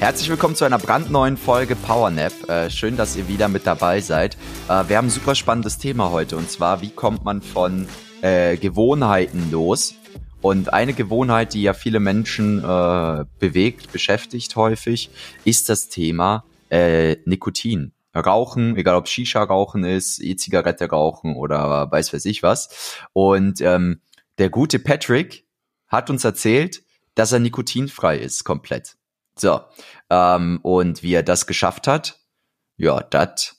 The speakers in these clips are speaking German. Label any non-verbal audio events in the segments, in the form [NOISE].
Herzlich willkommen zu einer brandneuen Folge PowerNap. Äh, schön, dass ihr wieder mit dabei seid. Äh, wir haben ein super spannendes Thema heute und zwar, wie kommt man von äh, Gewohnheiten los? Und eine Gewohnheit, die ja viele Menschen äh, bewegt, beschäftigt häufig, ist das Thema äh, Nikotin. Rauchen, egal ob Shisha-Rauchen ist, E-Zigarette rauchen oder weiß weiß ich was. Und ähm, der gute Patrick hat uns erzählt, dass er nikotinfrei ist, komplett. So, ähm, und wie er das geschafft hat, ja, das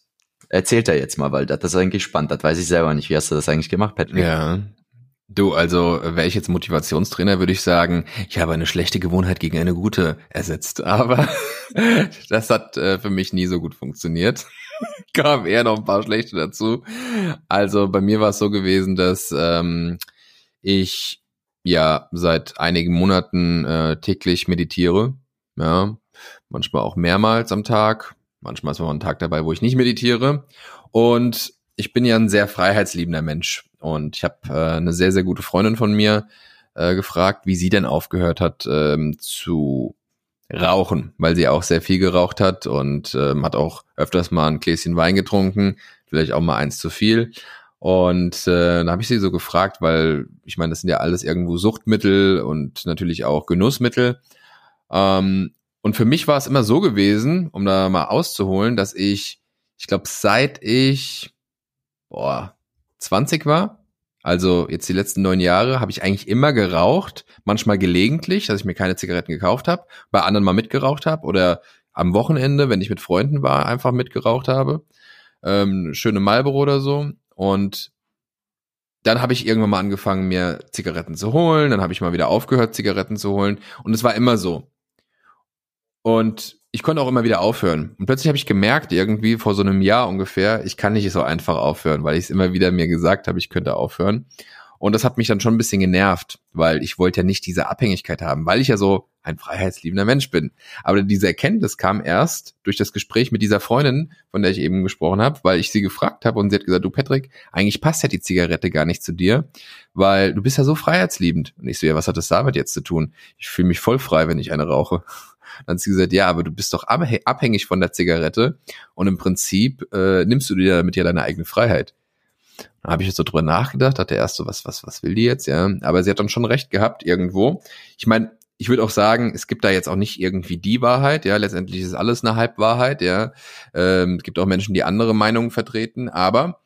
erzählt er jetzt mal, weil das ist eigentlich spannend. Das weiß ich selber nicht. Wie hast du das eigentlich gemacht, Patrick? Ja. Du, also wäre ich jetzt Motivationstrainer, würde ich sagen, ich habe eine schlechte Gewohnheit gegen eine gute ersetzt. [LAUGHS] Aber das hat äh, für mich nie so gut funktioniert. [LAUGHS] Kam eher noch ein paar schlechte dazu. Also bei mir war es so gewesen, dass ähm, ich ja seit einigen Monaten äh, täglich meditiere ja, manchmal auch mehrmals am Tag. Manchmal ist auch ein Tag dabei, wo ich nicht meditiere. Und ich bin ja ein sehr freiheitsliebender Mensch. Und ich habe äh, eine sehr, sehr gute Freundin von mir äh, gefragt, wie sie denn aufgehört hat ähm, zu rauchen, weil sie auch sehr viel geraucht hat und ähm, hat auch öfters mal ein Gläschen Wein getrunken, vielleicht auch mal eins zu viel. Und äh, dann habe ich sie so gefragt, weil ich meine, das sind ja alles irgendwo Suchtmittel und natürlich auch Genussmittel. Ähm, und für mich war es immer so gewesen, um da mal auszuholen, dass ich, ich glaube, seit ich boah, 20 war, also jetzt die letzten neun Jahre, habe ich eigentlich immer geraucht, manchmal gelegentlich, dass ich mir keine Zigaretten gekauft habe, bei anderen mal mitgeraucht habe oder am Wochenende, wenn ich mit Freunden war, einfach mitgeraucht habe. Ähm, schöne Marlboro oder so. Und dann habe ich irgendwann mal angefangen, mir Zigaretten zu holen. Dann habe ich mal wieder aufgehört, Zigaretten zu holen. Und es war immer so. Und ich konnte auch immer wieder aufhören. Und plötzlich habe ich gemerkt, irgendwie vor so einem Jahr ungefähr, ich kann nicht so einfach aufhören, weil ich es immer wieder mir gesagt habe, ich könnte aufhören. Und das hat mich dann schon ein bisschen genervt, weil ich wollte ja nicht diese Abhängigkeit haben, weil ich ja so ein freiheitsliebender Mensch bin. Aber diese Erkenntnis kam erst durch das Gespräch mit dieser Freundin, von der ich eben gesprochen habe, weil ich sie gefragt habe und sie hat gesagt, du Patrick, eigentlich passt ja die Zigarette gar nicht zu dir, weil du bist ja so freiheitsliebend. Und ich so, ja, was hat das damit jetzt zu tun? Ich fühle mich voll frei, wenn ich eine rauche. Dann hat sie gesagt, ja, aber du bist doch abhängig von der Zigarette und im Prinzip äh, nimmst du dir damit ja deine eigene Freiheit. Dann habe ich jetzt so drüber nachgedacht, hatte erst so, was, was, was will die jetzt, ja. Aber sie hat dann schon recht gehabt irgendwo. Ich meine, ich würde auch sagen, es gibt da jetzt auch nicht irgendwie die Wahrheit, ja. Letztendlich ist alles eine Halbwahrheit, ja. Ähm, es gibt auch Menschen, die andere Meinungen vertreten, aber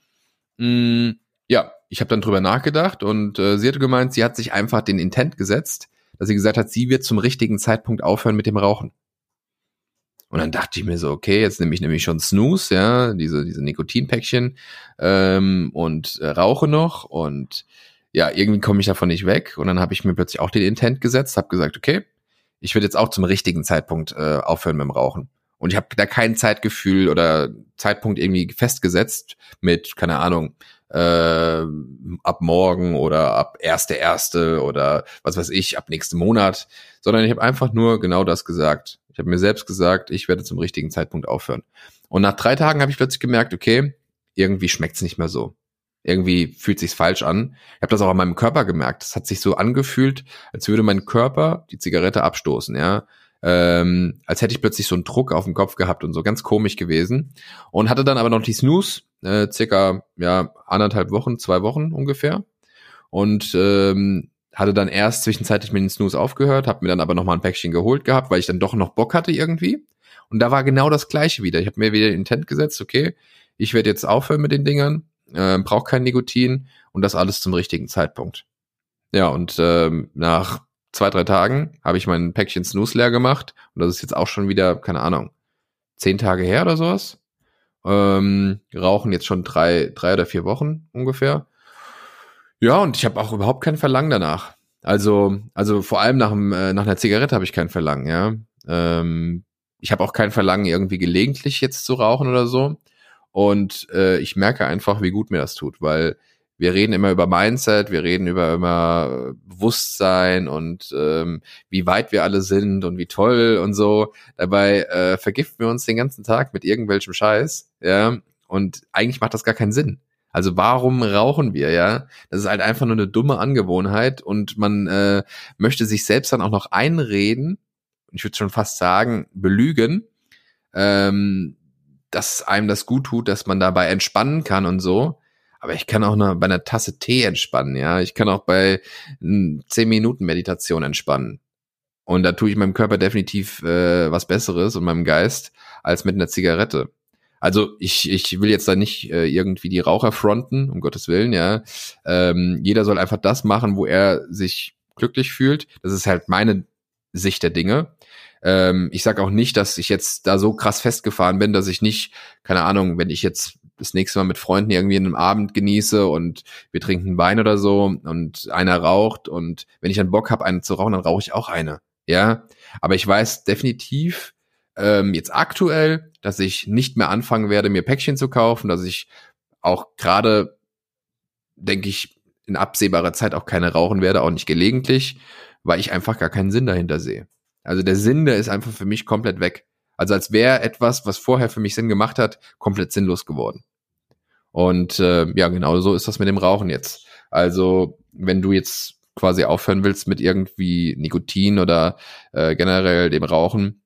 mh, mm, ja, ich habe dann drüber nachgedacht und äh, sie hatte gemeint, sie hat sich einfach den Intent gesetzt, dass sie gesagt hat, sie wird zum richtigen Zeitpunkt aufhören mit dem Rauchen. Und dann dachte ich mir so, okay, jetzt nehme ich nämlich schon Snooze, ja, diese, diese Nikotinpäckchen ähm, und äh, rauche noch und ja, irgendwie komme ich davon nicht weg. Und dann habe ich mir plötzlich auch den Intent gesetzt, habe gesagt, okay, ich werde jetzt auch zum richtigen Zeitpunkt äh, aufhören mit dem Rauchen. Und ich habe da kein Zeitgefühl oder Zeitpunkt irgendwie festgesetzt mit, keine Ahnung, äh, ab morgen oder ab erste erste oder was weiß ich, ab nächsten Monat, sondern ich habe einfach nur genau das gesagt. Ich habe mir selbst gesagt, ich werde zum richtigen Zeitpunkt aufhören. Und nach drei Tagen habe ich plötzlich gemerkt, okay, irgendwie schmeckt's nicht mehr so. Irgendwie fühlt sich's falsch an. Ich habe das auch an meinem Körper gemerkt. Es hat sich so angefühlt, als würde mein Körper die Zigarette abstoßen, ja. Ähm, als hätte ich plötzlich so einen Druck auf dem Kopf gehabt und so ganz komisch gewesen. Und hatte dann aber noch die Snooze äh, circa ja anderthalb Wochen, zwei Wochen ungefähr und ähm, hatte dann erst zwischenzeitlich mit den Snooze aufgehört, habe mir dann aber noch mal ein Päckchen geholt gehabt, weil ich dann doch noch Bock hatte irgendwie. Und da war genau das Gleiche wieder. Ich habe mir wieder den Intent gesetzt, okay, ich werde jetzt aufhören mit den Dingern, äh, brauche kein Nikotin und das alles zum richtigen Zeitpunkt. Ja, und ähm, nach zwei, drei Tagen habe ich mein Päckchen Snooze leer gemacht und das ist jetzt auch schon wieder, keine Ahnung, zehn Tage her oder sowas. Ähm, rauchen jetzt schon drei, drei oder vier Wochen ungefähr. Ja, und ich habe auch überhaupt kein Verlangen danach. Also, also vor allem nach, dem, äh, nach einer Zigarette habe ich kein Verlangen, ja. Ähm, ich habe auch kein Verlangen, irgendwie gelegentlich jetzt zu rauchen oder so. Und äh, ich merke einfach, wie gut mir das tut, weil wir reden immer über Mindset, wir reden über immer Bewusstsein und ähm, wie weit wir alle sind und wie toll und so. Dabei äh, vergiften wir uns den ganzen Tag mit irgendwelchem Scheiß, ja. Und eigentlich macht das gar keinen Sinn. Also warum rauchen wir, ja? Das ist halt einfach nur eine dumme Angewohnheit und man äh, möchte sich selbst dann auch noch einreden, ich würde schon fast sagen, belügen, ähm, dass einem das gut tut, dass man dabei entspannen kann und so. Aber ich kann auch noch bei einer Tasse Tee entspannen, ja. Ich kann auch bei 10 Minuten Meditation entspannen. Und da tue ich meinem Körper definitiv äh, was Besseres und meinem Geist als mit einer Zigarette. Also ich, ich will jetzt da nicht äh, irgendwie die Raucher fronten, um Gottes Willen, ja. Ähm, jeder soll einfach das machen, wo er sich glücklich fühlt. Das ist halt meine Sicht der Dinge. Ähm, ich sage auch nicht, dass ich jetzt da so krass festgefahren bin, dass ich nicht, keine Ahnung, wenn ich jetzt das nächste Mal mit Freunden irgendwie einen Abend genieße und wir trinken Wein oder so und einer raucht und wenn ich dann Bock habe, eine zu rauchen, dann rauche ich auch eine. Ja, aber ich weiß definitiv ähm, jetzt aktuell, dass ich nicht mehr anfangen werde, mir Päckchen zu kaufen, dass ich auch gerade, denke ich, in absehbarer Zeit auch keine rauchen werde, auch nicht gelegentlich, weil ich einfach gar keinen Sinn dahinter sehe. Also der Sinn, der ist einfach für mich komplett weg. Also als wäre etwas, was vorher für mich Sinn gemacht hat, komplett sinnlos geworden. Und äh, ja, genau so ist das mit dem Rauchen jetzt. Also wenn du jetzt quasi aufhören willst mit irgendwie Nikotin oder äh, generell dem Rauchen,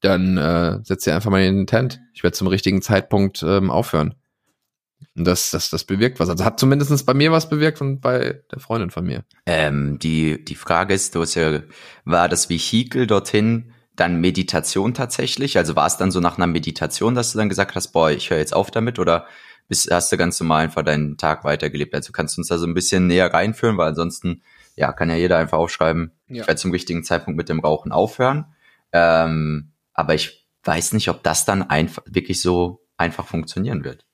dann äh, setz dir einfach mal in den Tent. Ich werde zum richtigen Zeitpunkt ähm, aufhören. Und das, das, das bewirkt was. Also hat zumindest bei mir was bewirkt und bei der Freundin von mir. Ähm, die, die Frage ist, du hast ja, war das Vehikel dorthin dann Meditation tatsächlich? Also war es dann so nach einer Meditation, dass du dann gesagt hast, boah, ich höre jetzt auf damit oder bist, hast du ganz normal einfach deinen Tag weitergelebt? Also kannst du uns da so ein bisschen näher reinführen, weil ansonsten, ja, kann ja jeder einfach aufschreiben, ja. ich werde zum richtigen Zeitpunkt mit dem Rauchen aufhören. Ähm, aber ich weiß nicht, ob das dann einfach wirklich so einfach funktionieren wird.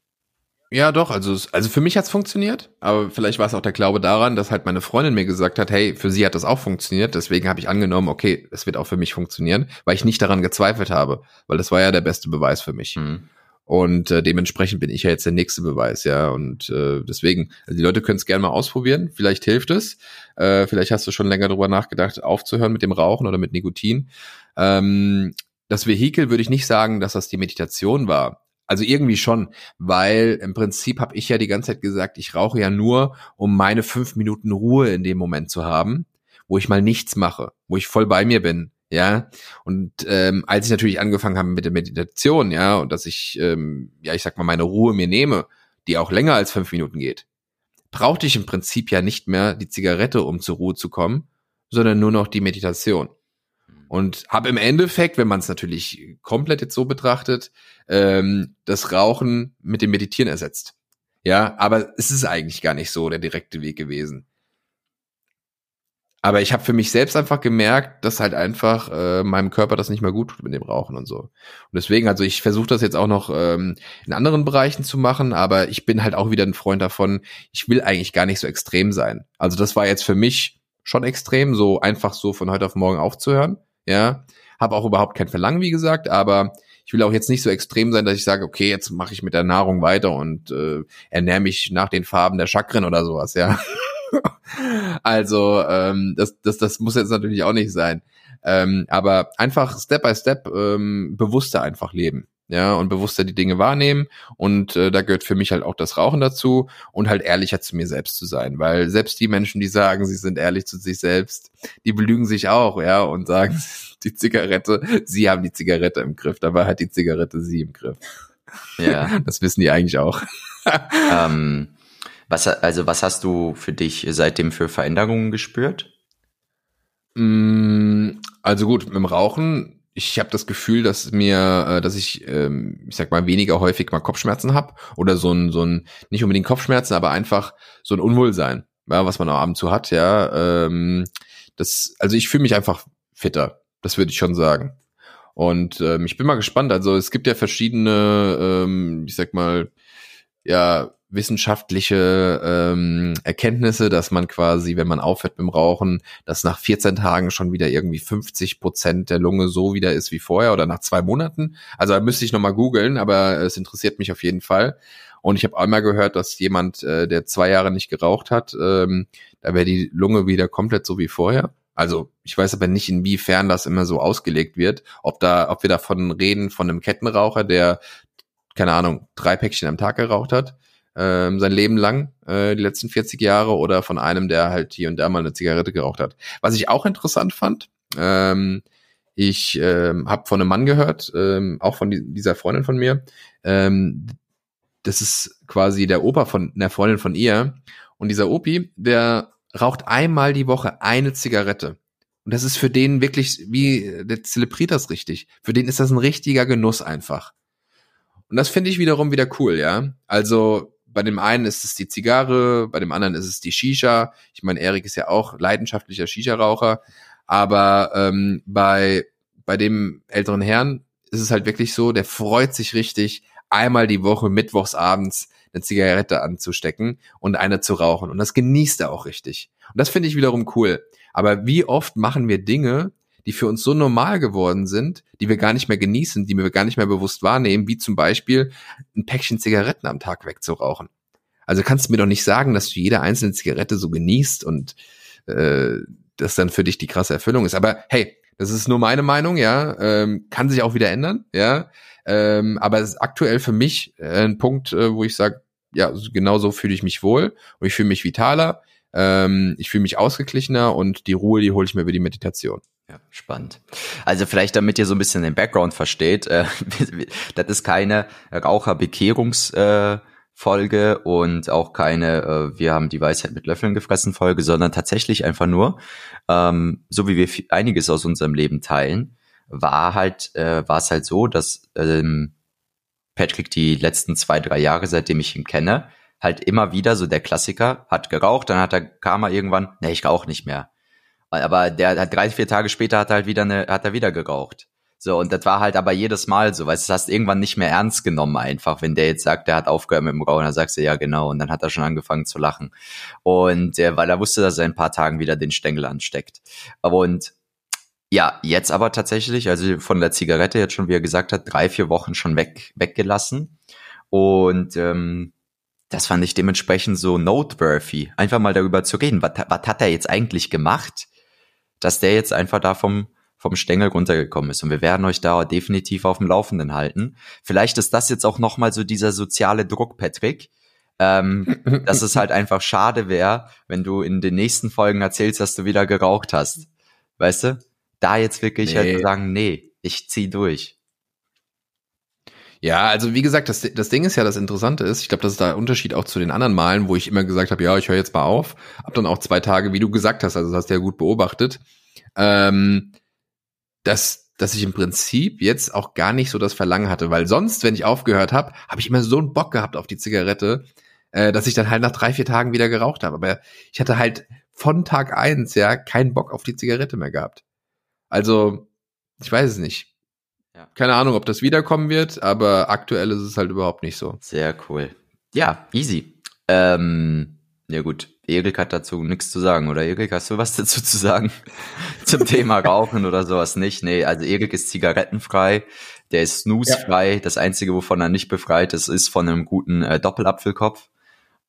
Ja, doch, also, also für mich hat's funktioniert, aber vielleicht war es auch der Glaube daran, dass halt meine Freundin mir gesagt hat, hey, für sie hat das auch funktioniert, deswegen habe ich angenommen, okay, es wird auch für mich funktionieren, weil ich nicht daran gezweifelt habe, weil das war ja der beste Beweis für mich. Mhm. Und äh, dementsprechend bin ich ja jetzt der nächste Beweis, ja. Und äh, deswegen, also die Leute können es gerne mal ausprobieren, vielleicht hilft es. Äh, vielleicht hast du schon länger darüber nachgedacht, aufzuhören mit dem Rauchen oder mit Nikotin. Ähm, das Vehikel würde ich nicht sagen, dass das die Meditation war. Also irgendwie schon, weil im Prinzip habe ich ja die ganze Zeit gesagt, ich rauche ja nur, um meine fünf Minuten Ruhe in dem Moment zu haben, wo ich mal nichts mache, wo ich voll bei mir bin, ja. Und ähm, als ich natürlich angefangen habe mit der Meditation, ja, und dass ich, ähm, ja, ich sag mal, meine Ruhe mir nehme, die auch länger als fünf Minuten geht, brauchte ich im Prinzip ja nicht mehr die Zigarette, um zur Ruhe zu kommen, sondern nur noch die Meditation. Und habe im Endeffekt, wenn man es natürlich komplett jetzt so betrachtet, ähm, das Rauchen mit dem Meditieren ersetzt. Ja, aber es ist eigentlich gar nicht so der direkte Weg gewesen. Aber ich habe für mich selbst einfach gemerkt, dass halt einfach äh, meinem Körper das nicht mehr gut tut mit dem Rauchen und so. Und deswegen, also ich versuche das jetzt auch noch ähm, in anderen Bereichen zu machen, aber ich bin halt auch wieder ein Freund davon, ich will eigentlich gar nicht so extrem sein. Also das war jetzt für mich schon extrem, so einfach so von heute auf morgen aufzuhören ja. Habe auch überhaupt kein Verlangen, wie gesagt, aber ich will auch jetzt nicht so extrem sein, dass ich sage, okay, jetzt mache ich mit der Nahrung weiter und äh, ernähre mich nach den Farben der Chakren oder sowas, ja. [LAUGHS] also ähm, das, das, das muss jetzt natürlich auch nicht sein. Ähm, aber einfach Step by Step ähm, bewusster einfach leben ja, und bewusster die Dinge wahrnehmen. Und äh, da gehört für mich halt auch das Rauchen dazu und halt ehrlicher zu mir selbst zu sein. Weil selbst die Menschen, die sagen, sie sind ehrlich zu sich selbst, die belügen sich auch, ja, und sagen, [LAUGHS] die Zigarette, sie haben die Zigarette im Griff, dabei hat die Zigarette sie im Griff. Ja. Das wissen die eigentlich auch. [LAUGHS] ähm, was, also was hast du für dich seitdem für Veränderungen gespürt? Mm, also gut, mit dem Rauchen ich habe das Gefühl, dass mir, äh, dass ich, ähm, ich sag mal, weniger häufig mal Kopfschmerzen habe oder so ein, so ein, nicht unbedingt Kopfschmerzen, aber einfach so ein Unwohlsein, ja, was man am Abend so hat, ja. Ähm, das, also ich fühle mich einfach fitter, das würde ich schon sagen. Und ähm, ich bin mal gespannt. Also es gibt ja verschiedene, ähm, ich sag mal, ja, wissenschaftliche ähm, Erkenntnisse, dass man quasi, wenn man aufhört mit dem Rauchen, dass nach 14 Tagen schon wieder irgendwie 50 Prozent der Lunge so wieder ist wie vorher oder nach zwei Monaten. Also da müsste ich nochmal googeln, aber es interessiert mich auf jeden Fall. Und ich habe einmal gehört, dass jemand, äh, der zwei Jahre nicht geraucht hat, ähm, da wäre die Lunge wieder komplett so wie vorher. Also ich weiß aber nicht, inwiefern das immer so ausgelegt wird, ob da, ob wir davon reden von einem Kettenraucher, der keine Ahnung drei Päckchen am Tag geraucht hat ähm, sein Leben lang, äh, die letzten 40 Jahre, oder von einem, der halt hier und da mal eine Zigarette geraucht hat. Was ich auch interessant fand, ähm, ich ähm, habe von einem Mann gehört, ähm, auch von die, dieser Freundin von mir, ähm, das ist quasi der Opa von einer Freundin von ihr. Und dieser Opi, der raucht einmal die Woche eine Zigarette. Und das ist für den wirklich, wie, der zelebriert das richtig. Für den ist das ein richtiger Genuss einfach. Und das finde ich wiederum wieder cool, ja. Also bei dem einen ist es die Zigarre, bei dem anderen ist es die Shisha. Ich meine, Erik ist ja auch leidenschaftlicher Shisha-Raucher, aber ähm, bei bei dem älteren Herrn ist es halt wirklich so, der freut sich richtig, einmal die Woche mittwochs abends eine Zigarette anzustecken und eine zu rauchen. Und das genießt er auch richtig. Und das finde ich wiederum cool. Aber wie oft machen wir Dinge, die für uns so normal geworden sind, die wir gar nicht mehr genießen, die wir gar nicht mehr bewusst wahrnehmen, wie zum Beispiel ein Päckchen Zigaretten am Tag wegzurauchen. Also kannst du mir doch nicht sagen, dass du jede einzelne Zigarette so genießt und äh, das dann für dich die krasse Erfüllung ist. Aber hey, das ist nur meine Meinung, ja, ähm, kann sich auch wieder ändern, ja. Ähm, aber es ist aktuell für mich äh, ein Punkt, äh, wo ich sage, ja, genau so fühle ich mich wohl und ich fühle mich vitaler, ähm, ich fühle mich ausgeglichener und die Ruhe, die hole ich mir über die Meditation. Ja, spannend. Also vielleicht, damit ihr so ein bisschen den Background versteht, äh, [LAUGHS] das ist keine Raucherbekehrungsfolge äh, und auch keine äh, Wir haben die Weisheit mit Löffeln gefressen Folge, sondern tatsächlich einfach nur, ähm, so wie wir einiges aus unserem Leben teilen, war halt, äh, war es halt so, dass ähm, Patrick die letzten zwei, drei Jahre, seitdem ich ihn kenne, halt immer wieder so der Klassiker, hat geraucht, dann hat er, kam er irgendwann, ne, ich rauche nicht mehr aber der hat drei, vier Tage später hat er halt wieder eine, hat er wieder geraucht. So, und das war halt aber jedes Mal so, du, das hast irgendwann nicht mehr ernst genommen einfach, wenn der jetzt sagt, der hat aufgehört mit dem Rauchen, dann sagst du, ja genau, und dann hat er schon angefangen zu lachen. Und äh, weil er wusste, dass er in ein paar Tagen wieder den Stängel ansteckt. Und ja, jetzt aber tatsächlich, also von der Zigarette jetzt schon, wie er gesagt hat, drei, vier Wochen schon weg, weggelassen. Und ähm, das fand ich dementsprechend so noteworthy, einfach mal darüber zu reden. Was hat er jetzt eigentlich gemacht? Dass der jetzt einfach da vom, vom Stängel runtergekommen ist. Und wir werden euch da definitiv auf dem Laufenden halten. Vielleicht ist das jetzt auch nochmal so dieser soziale Druck, Patrick. Ähm, [LAUGHS] dass es halt einfach schade wäre, wenn du in den nächsten Folgen erzählst, dass du wieder geraucht hast. Weißt du? Da jetzt wirklich halt nee. halt sagen, nee, ich zieh durch. Ja, also wie gesagt, das, das Ding ist ja, das Interessante ist, ich glaube, das ist der Unterschied auch zu den anderen Malen, wo ich immer gesagt habe, ja, ich höre jetzt mal auf, hab dann auch zwei Tage, wie du gesagt hast, also das hast du ja gut beobachtet, ähm, dass, dass ich im Prinzip jetzt auch gar nicht so das Verlangen hatte, weil sonst, wenn ich aufgehört habe, habe ich immer so einen Bock gehabt auf die Zigarette, äh, dass ich dann halt nach drei, vier Tagen wieder geraucht habe. Aber ich hatte halt von Tag eins ja keinen Bock auf die Zigarette mehr gehabt. Also, ich weiß es nicht. Ja. Keine Ahnung, ob das wiederkommen wird, aber aktuell ist es halt überhaupt nicht so. Sehr cool. Ja, easy. Ähm, ja gut, Erik hat dazu nichts zu sagen, oder Erik, hast du was [LAUGHS] dazu zu sagen? [LAUGHS] Zum Thema Rauchen oder sowas nicht? Nee, also Erik ist zigarettenfrei, der ist snoozefrei. Ja. Das Einzige, wovon er nicht befreit ist, ist von einem guten äh, Doppelapfelkopf.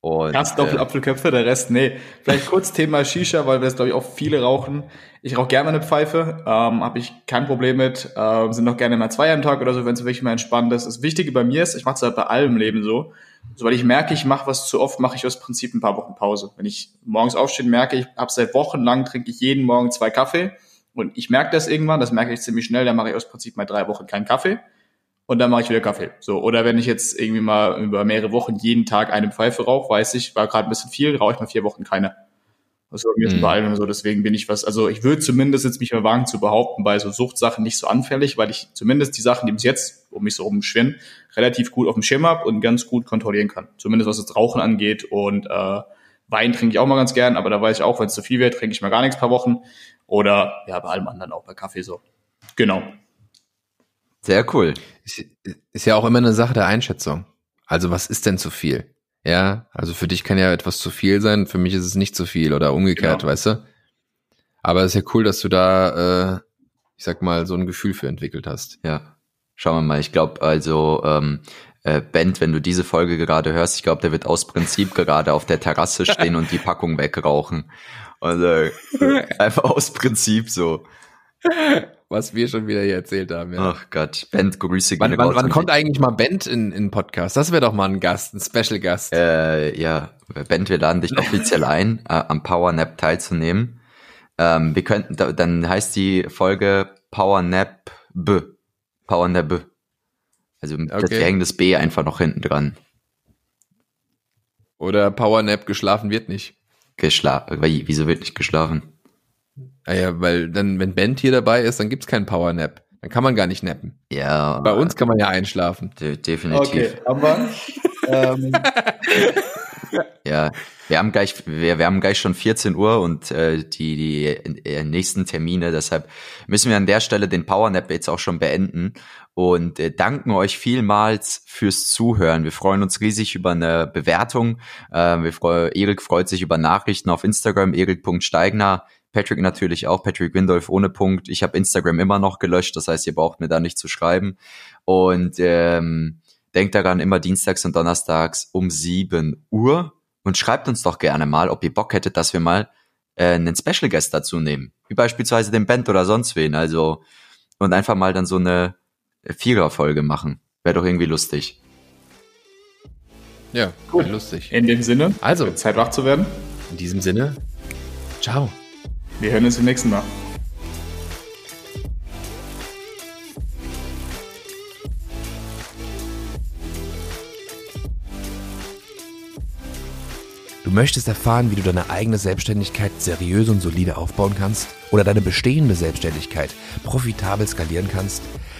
Und, Ganz Doppelapfelköpfe, der Rest, nee. Vielleicht kurz Thema Shisha, weil wir das, glaube ich, auch viele rauchen. Ich rauche gerne eine Pfeife, ähm, habe ich kein Problem mit. Ähm, sind noch gerne mal zwei am Tag oder so, wenn es wirklich mal entspannt ist. Das Wichtige bei mir ist, ich mache es halt bei allem Leben so. Sobald ich merke, ich mache was zu oft, mache ich aus Prinzip ein paar Wochen Pause. Wenn ich morgens aufstehe, merke ich, habe seit Wochen lang trinke ich jeden Morgen zwei Kaffee und ich merke das irgendwann, das merke ich ziemlich schnell, dann mache ich aus Prinzip mal drei Wochen keinen Kaffee und dann mache ich wieder Kaffee. So, oder wenn ich jetzt irgendwie mal über mehrere Wochen jeden Tag eine Pfeife rauche, weiß ich, war gerade ein bisschen viel, rauche ich mal vier Wochen keine. Das war mir mhm. bei allem so, deswegen bin ich was, also ich würde zumindest jetzt mich mal wagen zu behaupten, bei so Suchtsachen nicht so anfällig, weil ich zumindest die Sachen, die bis jetzt um mich so rumschwimmen, relativ gut auf dem Schirm habe und ganz gut kontrollieren kann. Zumindest was das Rauchen angeht und äh, Wein trinke ich auch mal ganz gern, aber da weiß ich auch, wenn es zu viel wird, trinke ich mal gar nichts paar Wochen. Oder ja, bei allem anderen auch bei Kaffee so. Genau. Sehr cool. Ist, ist ja auch immer eine Sache der Einschätzung. Also was ist denn zu viel? Ja, also für dich kann ja etwas zu viel sein, für mich ist es nicht zu viel oder umgekehrt, Genau. weißt du? Aber es ist ja cool, dass du da, äh, ich sag mal, so ein Gefühl für entwickelt hast. Ja. Schauen wir mal. Ich glaube, also, ähm, äh, Bent, wenn du diese Folge gerade hörst, ich glaube, der wird aus Prinzip gerade auf der Terrasse stehen und die Packung wegrauchen. Also, [LAUGHS] einfach aus Prinzip so. Was wir schon wieder hier erzählt haben, ja. Ach Gott. Bent, Grüße wann gehen wann, wann an kommt eigentlich mal Bent in, in Podcast? Das wäre doch mal ein Gast, ein Special Gast. Äh, ja, Bent, wir laden dich offiziell ein, äh, am Power Nap teilzunehmen. Ähm, wir könnten, da, dann heißt die Folge Power Nap B. Power Nap B. Also das, Okay. wir hängen das B einfach noch hinten dran. Oder Powernap geschlafen wird nicht. Geschlafen. Wieso wird nicht geschlafen? Ah ja, weil dann, wenn Bent hier dabei ist, dann gibt's keinen Powernap. Dann kann man gar nicht nappen. Ja, Bei uns kann man ja einschlafen. de definitiv. Okay, haben wir. ähm, [LAUGHS] Ja, wir haben gleich, wir, wir haben gleich schon 14 Uhr und äh, die, die äh, nächsten Termine, deshalb müssen wir an der Stelle den Powernap jetzt auch schon beenden und äh, danken euch vielmals fürs Zuhören. Wir freuen uns riesig über eine Bewertung. Äh, wir freu, Erik freut sich über Nachrichten auf Instagram, erik.steigner. Patrick natürlich auch, Patrick Windolf ohne Punkt. Ich habe Instagram immer noch gelöscht, das heißt, ihr braucht mir da nicht zu schreiben. Und ähm, denkt daran, immer dienstags und donnerstags um 7 Uhr. Und schreibt uns doch gerne mal, ob ihr Bock hättet, dass wir mal äh, einen Special Guest dazu nehmen. Wie beispielsweise den Band oder sonst wen. Also, und einfach mal dann so eine Vierer-Folge machen. Wäre doch irgendwie lustig. Ja, Gut. lustig. in dem Sinne, Also. Zeit wach zu werden. In diesem Sinne, ciao. Wir hören uns beim nächsten Mal. Du möchtest erfahren, wie du deine eigene Selbstständigkeit seriös und solide aufbauen kannst oder deine bestehende Selbstständigkeit profitabel skalieren kannst?